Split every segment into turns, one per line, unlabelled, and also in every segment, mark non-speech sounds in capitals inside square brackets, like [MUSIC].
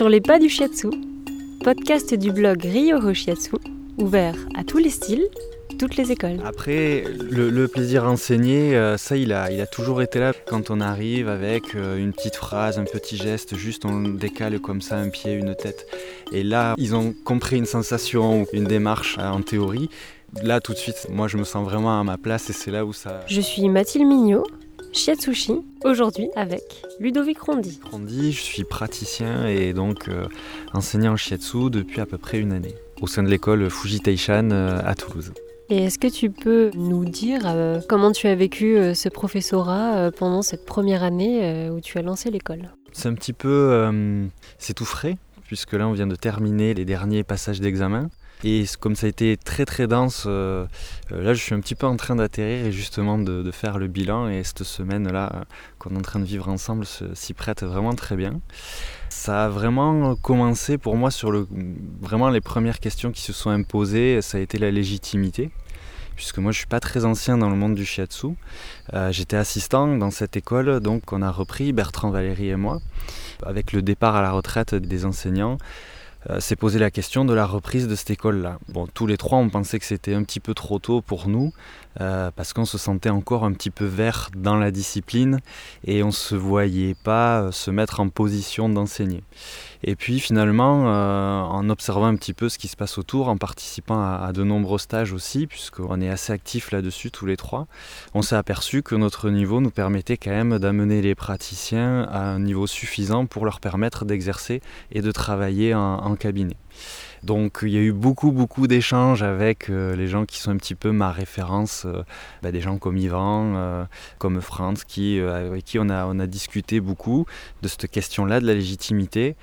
Sur les pas du shiatsu, podcast du blog Ryoho Shiatsu, ouvert à tous les styles, toutes les écoles.
Après, le, plaisir à enseigner, euh, ça, il a, il a toujours été là. Quand on arrive avec euh, une petite phrase, un petit geste, juste on décale comme ça un pied, une tête. Et là, ils ont compris une sensation ou une démarche euh, en théorie. Là, tout de suite, moi, je me sens vraiment à ma place et c'est là où ça...
Je suis Mathilde Mignot, Shiatsushi, aujourd'hui avec Ludovic Rondi.
Rondi, je suis praticien et donc enseignant en Shiatsu depuis à peu près une année au sein de l'école Fuji Taishan à Toulouse.
Et est-ce que tu peux nous dire euh, comment tu as vécu euh, ce professorat euh, pendant cette première année où tu as lancé l'école?
C'est un petit peu... c'est tout frais, puisque là on vient de terminer les derniers passages d'examen. Et comme ça a été très très dense, là je suis un petit peu en train d'atterrir et justement de, faire le bilan. Et cette semaine-là qu'on est en train de vivre ensemble s'y prête vraiment très bien. Ça a vraiment commencé pour moi sur le, vraiment les premières questions qui se sont imposées, ça a été la légitimité puisque moi je suis pas très ancien dans le monde du shiatsu. Euh, j'étais assistant dans cette école, donc on a repris, Bertrand Valéry et moi, avec le départ à la retraite des enseignants. Euh, s'est posé la question de la reprise de cette école-là. Bon, tous les trois, on pensait que c'était un petit peu trop tôt pour nous, euh, parce qu'on se sentait encore un petit peu vert dans la discipline et on ne se voyait pas se mettre en position d'enseigner. Et puis finalement, euh, en observant un petit peu ce qui se passe autour, en participant à, de nombreux stages aussi, puisqu'on est assez actifs là-dessus tous les trois, on s'est aperçu que notre niveau nous permettait quand même d'amener les praticiens à un niveau suffisant pour leur permettre d'exercer et de travailler en cabinet. Donc il y a eu beaucoup beaucoup d'échanges avec euh, les gens qui sont un petit peu ma référence, euh, bah, des gens comme Yvan, euh, comme Franz, qui, avec qui on a, discuté beaucoup de cette question-là, de la légitimité.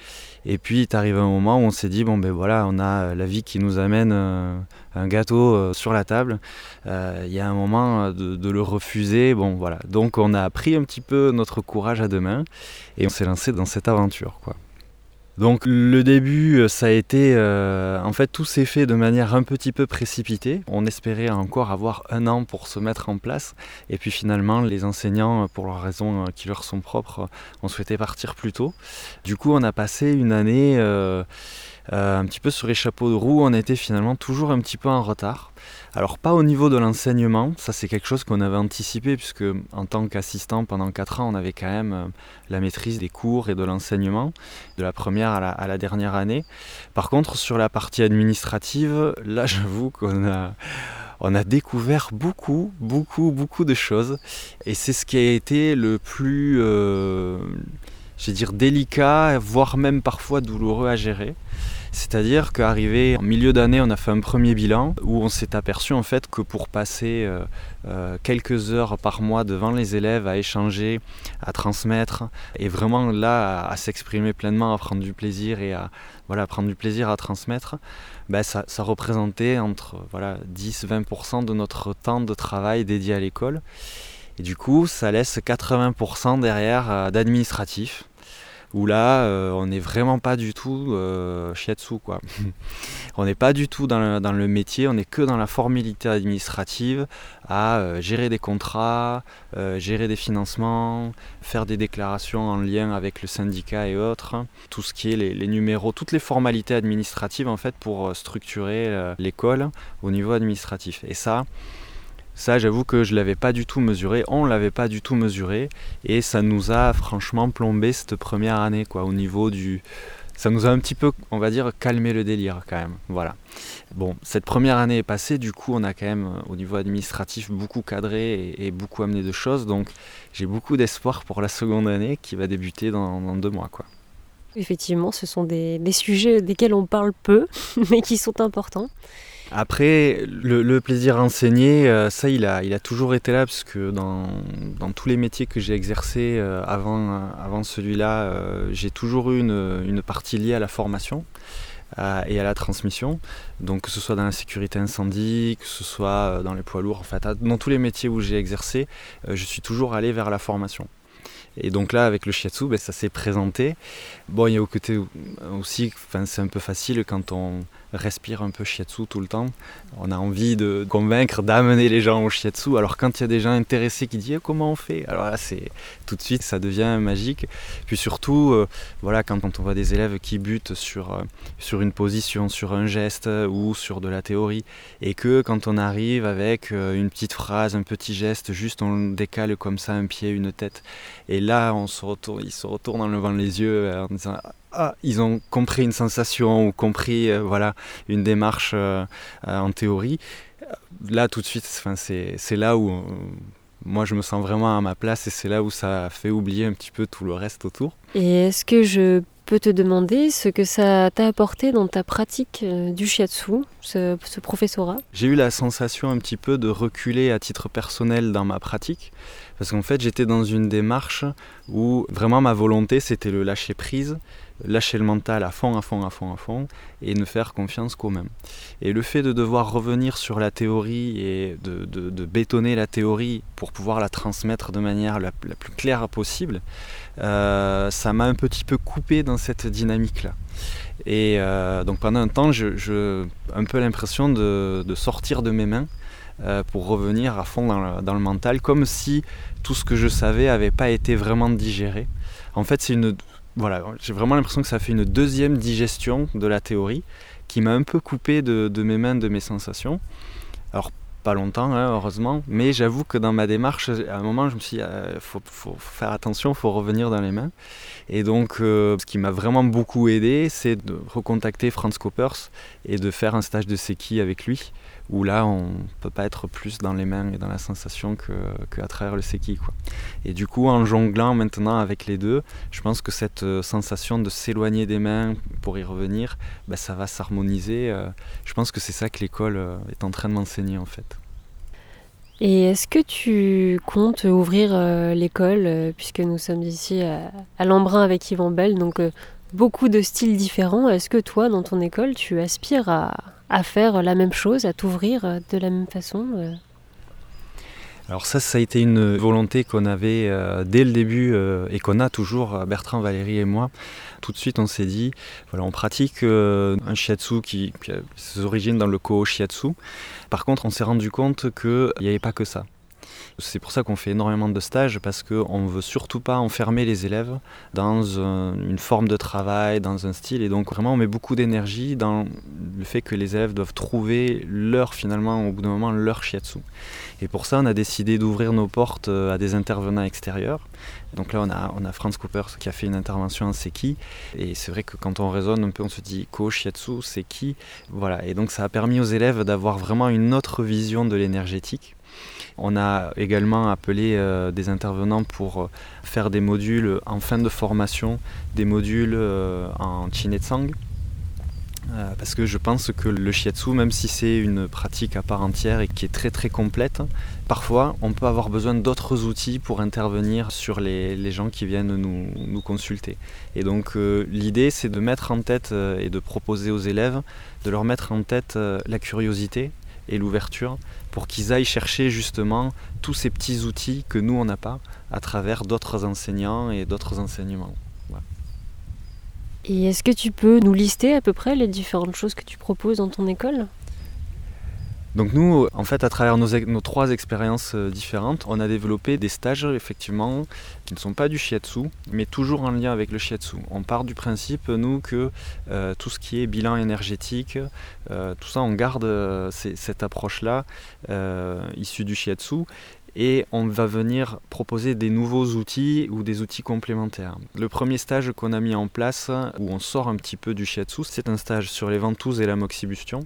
Et puis il est arrivé un moment où on s'est dit, bon ben voilà, on a la vie qui nous amène un gâteau sur la table. Il y a un moment de, de, le refuser. Bon voilà. Donc on a pris un petit peu notre courage à deux mains et on s'est lancé dans cette aventure. quoi. Donc le début, euh, ça a été, euh, en fait, tout s'est fait de manière un petit peu précipitée. On espérait encore avoir un an pour se mettre en place, et puis finalement, les enseignants, pour leurs raisons euh, qui leur sont propres, ont souhaité partir plus tôt. Du coup, on a passé une année un petit peu sur les chapeaux de roue. On était finalement toujours un petit peu en retard. Alors pas au niveau de l'enseignement, ça c'est quelque chose qu'on avait anticipé puisque en tant qu'assistant pendant 4 ans on avait quand même euh, la maîtrise des cours et de l'enseignement de la première à la, dernière année. Par contre sur la partie administrative, là [LAUGHS] j'avoue qu'on a découvert beaucoup, beaucoup, beaucoup de choses. Et c'est ce qui a été le plus, euh, dire, délicat, voire même parfois douloureux à gérer. C'est-à-dire qu'arrivé en milieu d'année, on a fait un premier bilan où on s'est aperçu en fait que pour passer euh, euh, quelques heures par mois devant les élèves à échanger, à transmettre et vraiment là à, s'exprimer pleinement, à prendre du plaisir et à voilà, prendre du plaisir à transmettre, ben, ça, représentait entre voilà, 10-20% de notre temps de travail dédié à l'école. Et du coup, ça laisse 80% derrière euh, d'administratif où là, euh, on n'est vraiment pas du tout euh, shiatsu, quoi. [LAUGHS] on n'est pas du tout dans le, métier, on n'est que dans la formalité administrative, à euh, gérer des contrats, euh, gérer des financements, faire des déclarations en lien avec le syndicat et autres, tout ce qui est les, les numéros, toutes les formalités administratives en fait pour structurer l'école au niveau administratif. Et ça, ça, j'avoue que je ne l'avais pas du tout mesuré, on ne l'avait pas du tout mesuré, et ça nous a franchement plombé cette première année, quoi, au niveau du... Ça nous a un petit peu, on va dire, calmé le délire quand même. Voilà. Bon, cette première année est passée, du coup, on a quand même, au niveau administratif, beaucoup cadré et, beaucoup amené de choses, donc j'ai beaucoup d'espoir pour la seconde année qui va débuter dans, deux mois, quoi.
Effectivement, ce sont des sujets desquels on parle peu, [LAUGHS] mais qui sont importants.
Après, le, plaisir à enseigner, euh, ça, il a, toujours été là, parce que dans, tous les métiers que j'ai exercés euh, avant, avant celui-là, euh, j'ai toujours eu une, une, partie liée à la formation et à la transmission. Donc, que ce soit dans la sécurité incendie, que ce soit dans les poids lourds, en fait, dans tous les métiers où j'ai exercé, je suis toujours allé vers la formation. Et donc là, avec le shiatsu, ben, ça s'est présenté. Bon, il y a au côté aussi, c'est un peu facile quand on respire un peu shiatsu tout le temps. On a envie de convaincre, d'amener les gens au shiatsu. Alors quand il y a des gens intéressés qui disent eh, comment on fait, alors là c'est tout de suite ça devient magique. Puis surtout, euh, voilà, quand, on voit des élèves qui butent sur, euh, sur une position, sur un geste ou sur de la théorie, et que quand on arrive avec euh, une petite phrase, un petit geste, juste on décale comme ça un pied, une tête, et là on se retourne, ils se retournent en levant les yeux en disant ah, ils ont compris une sensation ou compris euh, voilà, une démarche euh, euh, en théorie. Là, tout de suite, c'est là où moi je me sens vraiment à ma place et c'est là où ça fait oublier un petit peu tout le reste autour.
Et est-ce que je peux te demander ce que ça t'a apporté dans ta pratique du shiatsu, ce, ce professorat?
J'ai eu la sensation un petit peu de reculer à titre personnel dans ma pratique. Parce qu'en fait, j'étais dans une démarche où vraiment ma volonté, c'était le lâcher prise lâcher le mental à fond, à fond, à fond, à fond, et ne faire confiance qu'au même. Et le fait de devoir revenir sur la théorie et de, bétonner la théorie pour pouvoir la transmettre de manière la, plus claire possible, euh, ça m'a un petit peu coupé dans cette dynamique-là. Et euh, donc pendant un temps, j'ai un peu l'impression de, sortir de mes mains euh, pour revenir à fond dans le, mental, comme si tout ce que je savais n'avait pas été vraiment digéré. En fait, c'est une voilà, j'ai vraiment l'impression que ça fait une deuxième digestion de la théorie qui m'a un peu coupé de, mes mains, de mes sensations. Pas longtemps, hein, heureusement, mais j'avoue que dans ma démarche, à un moment, je me suis dit, euh, faut, faire attention, faut revenir dans les mains. Et donc, euh, ce qui m'a vraiment beaucoup aidé, c'est de recontacter Franz Koppers et de faire un stage de Seki avec lui où là on peut pas être plus dans les mains et dans la sensation que, à travers le seki quoi. Et du coup en jonglant maintenant avec les deux, je pense que cette euh, sensation de s'éloigner des mains pour y revenir, bah, ça va s'harmoniser. Euh. je pense que c'est ça que l'école est en train de m'enseigner en fait.
Et est-ce que tu comptes ouvrir l'école, puisque nous sommes ici à, à l'Embrun avec Yvan Bell, donc beaucoup de styles différents. Est-ce que toi, dans ton école, tu aspires à, faire la même chose, à t'ouvrir de la même façon euh?
Alors ça, ça a été une volonté qu'on avait euh, dès le début euh, et qu'on a toujours, Bertrand, Valérie et moi. Tout de suite, on s'est dit, voilà, on pratique un shiatsu qui, qui, a ses origines dans le Koho shiatsu. Par contre, on s'est rendu compte qu'il n'y avait pas que ça. C'est pour ça qu'on fait énormément de stages parce qu'on ne veut surtout pas enfermer les élèves dans une forme de travail, dans un style. Et donc vraiment on met beaucoup d'énergie dans le fait que les élèves doivent trouver leur finalement au bout d'un moment leur shiatsu. Et pour ça on a décidé d'ouvrir nos portes euh, à des intervenants extérieurs. Donc là on a, on a Franz Cooper qui a fait une intervention en Seki. Et c'est vrai que quand on raisonne un peu on se dit Ko Shiatsu, Seki. Voilà. Et donc ça a permis aux élèves d'avoir vraiment une autre vision de l'énergétique on a également appelé euh, des intervenants pour euh, faire des modules en fin de formation, des modules euh, en Chinetsang. parce que je pense que le shiatsu, même si c'est une pratique à part entière et qui est très très complète, parfois on peut avoir besoin d'autres outils pour intervenir sur les, gens qui viennent nous, consulter. Et donc l'idée c'est de mettre en tête et de proposer aux élèves de leur mettre en tête la curiosité et l'ouverture pour qu'ils aillent chercher justement tous ces petits outils que nous on n'a pas à travers d'autres enseignants et d'autres enseignements.
Et est-ce que tu peux nous lister à peu près les différentes choses que tu proposes dans ton école?
Donc nous, en fait, à travers nos, trois expériences euh, différentes, on a développé des stages, effectivement, qui ne sont pas du shiatsu, mais toujours en lien avec le shiatsu. On part du principe, nous, que euh, tout ce qui est bilan énergétique, euh, tout ça, on garde cette approche-là issue du shiatsu et on va venir proposer des nouveaux outils ou des outils complémentaires. Le premier stage qu'on a mis en place, où on sort un petit peu du shiatsu, c'est un stage sur les ventouses et la moxibustion.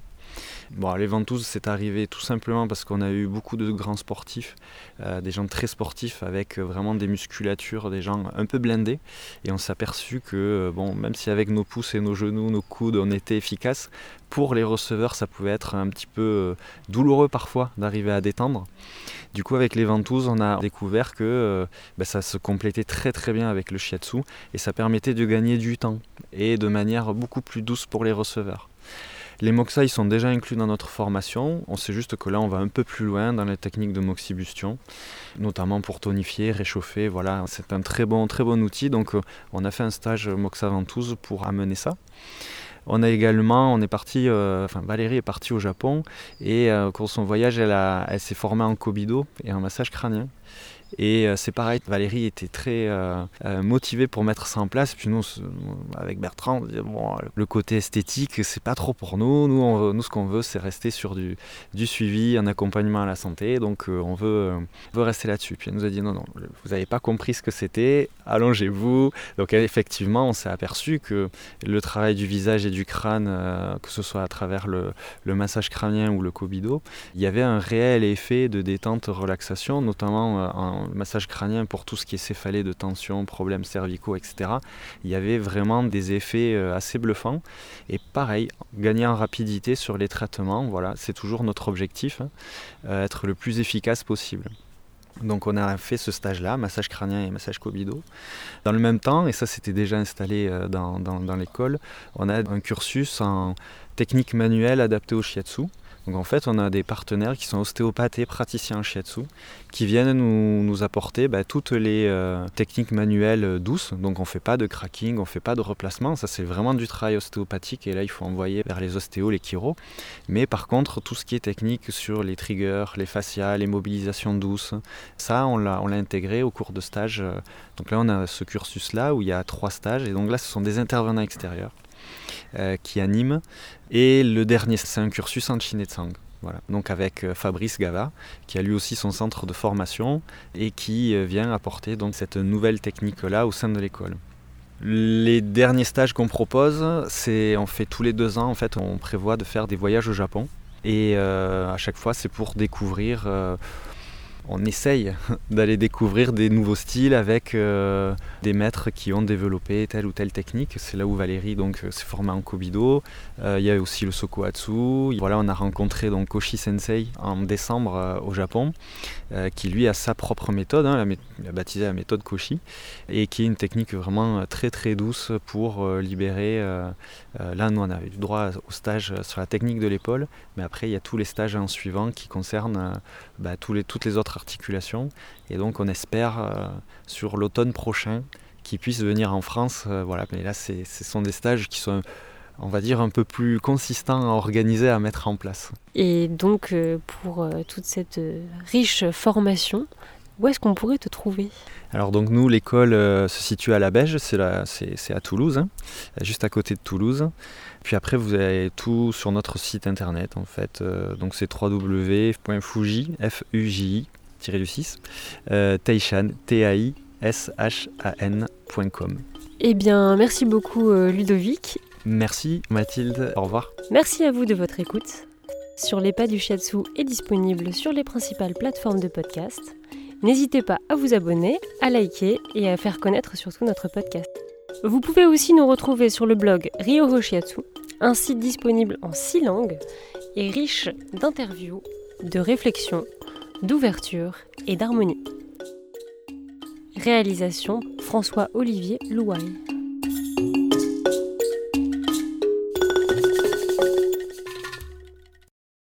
Bon, les ventouses, c'est arrivé tout simplement parce qu'on a eu beaucoup de grands sportifs, euh, des gens très sportifs avec euh, vraiment des musculatures, des gens un peu blindés. Et on s'est aperçu que, euh, bon, même si avec nos pouces et nos genoux, nos coudes, on était efficace, pour les receveurs, ça pouvait être un petit peu douloureux parfois d'arriver à détendre. Du coup, avec les ventouses, on a découvert que bah, ça se complétait très très bien avec le shiatsu et ça permettait de gagner du temps et de manière beaucoup plus douce pour les receveurs. Les moxa, ils sont déjà inclus dans notre formation. On sait juste que là, on va un peu plus loin dans les techniques de moxibustion, notamment pour tonifier, réchauffer. Voilà, c'est un très bon, très bon outil. Donc, euh, on a fait un stage moxa ventouse pour amener ça. On a également, on est parti, enfin Valérie est partie au Japon et cours de son voyage, elle, elle s'est formée en Kobido et en massage crânien. Et euh, c'est pareil, Valérie était très euh, euh, motivée pour mettre ça en place. Puis nous, avec Bertrand, on disait, bon, le côté esthétique, c'est pas trop pour nous. Nous, nous ce qu'on veut, c'est rester sur du, du, suivi, un accompagnement à la santé. Donc on, veut, veut rester là-dessus. Puis elle nous a dit, non, non, vous n'avez pas compris ce que c'était, allongez-vous. Donc effectivement, on s'est aperçu que le travail du visage et du crâne, que ce soit à travers le, le, massage crânien ou le cobido, il y avait un réel effet de détente, relaxation, notamment en le massage crânien pour tout ce qui est céphalée de tension, problèmes cervicaux, etc. Il y avait vraiment des effets euh, assez bluffants. Et pareil, gagner en rapidité sur les traitements, voilà, c'est toujours notre objectif, hein, euh, être le plus efficace possible. Donc on a fait ce stage-là, massage crânien et massage cobido. Dans le même temps, et ça c'était déjà installé euh, dans, dans l'école, on a un cursus en technique manuelle adaptée au shiatsu. Donc en fait, on a des partenaires qui sont ostéopathes et praticiens en shiatsu qui viennent nous, apporter bah, toutes les euh, techniques manuelles euh, douces. Donc on ne fait pas de cracking, on ne fait pas de replacement. Ça, c'est vraiment du travail ostéopathique et là, il faut envoyer vers les ostéos, les chiro. Mais par contre, tout ce qui est technique sur les triggers, les fascias, les mobilisations douces, ça, on l'a intégré au cours de stage. Donc là, on a ce cursus-là où il y a trois stages. Et donc là, ce sont des intervenants extérieurs. Euh, qui anime. Et le dernier, c'est un cursus en Tsang. Voilà. Donc avec euh, Fabrice Gava, qui a lui aussi son centre de formation et qui euh, vient apporter donc cette nouvelle technique-là au sein de l'école. Les derniers stages qu'on propose, c'est on fait tous les deux ans en fait, on prévoit de faire des voyages au Japon et à chaque fois c'est pour découvrir on essaye [LAUGHS] d'aller découvrir des nouveaux styles avec euh, des maîtres qui ont développé telle ou telle technique. C'est là où Valérie donc euh, s'est formée en Kobido. Euh, il y a aussi le Sokoatsu. Voilà, on a rencontré donc Koshi Sensei en décembre au Japon, qui lui a sa propre méthode. Hein, a baptisé la méthode Koshi et qui est une technique vraiment très très douce pour libérer. là, nous on avait droit au stage sur la technique de l'épaule, mais après il y a tous les stages en suivant qui concernent bah, toutes les autres articulation. Et donc on espère euh, sur l'automne prochain qu'ils puissent venir en France. Euh, voilà, mais là ce sont des stages qui sont on va dire, un peu plus consistants à organiser, à mettre en place.
Et donc, euh, pour toute cette riche formation, où est-ce qu'on pourrait te trouver?
Alors donc nous, l'école se situe à la Beige, c'est à Toulouse, hein, juste à côté de Toulouse. Puis après, vous avez tout sur notre site internet en fait. donc c'est www.fuji, j du 6, euh, Taishan, T-A-I-S-H-A-N.com.
Eh bien, merci beaucoup euh, Ludovic.
Merci Mathilde, au revoir.
Merci à vous de votre écoute. Sur les pas du shiatsu est disponible sur les principales plateformes de podcast. N'hésitez pas à vous abonner, à liker et à faire connaître surtout notre podcast. Vous pouvez aussi nous retrouver sur le blog Ryoho Shiatsu, un site disponible en six langues et riche d'interviews, de réflexions d'ouverture et d'harmonie. Réalisation François-Olivier Louaille.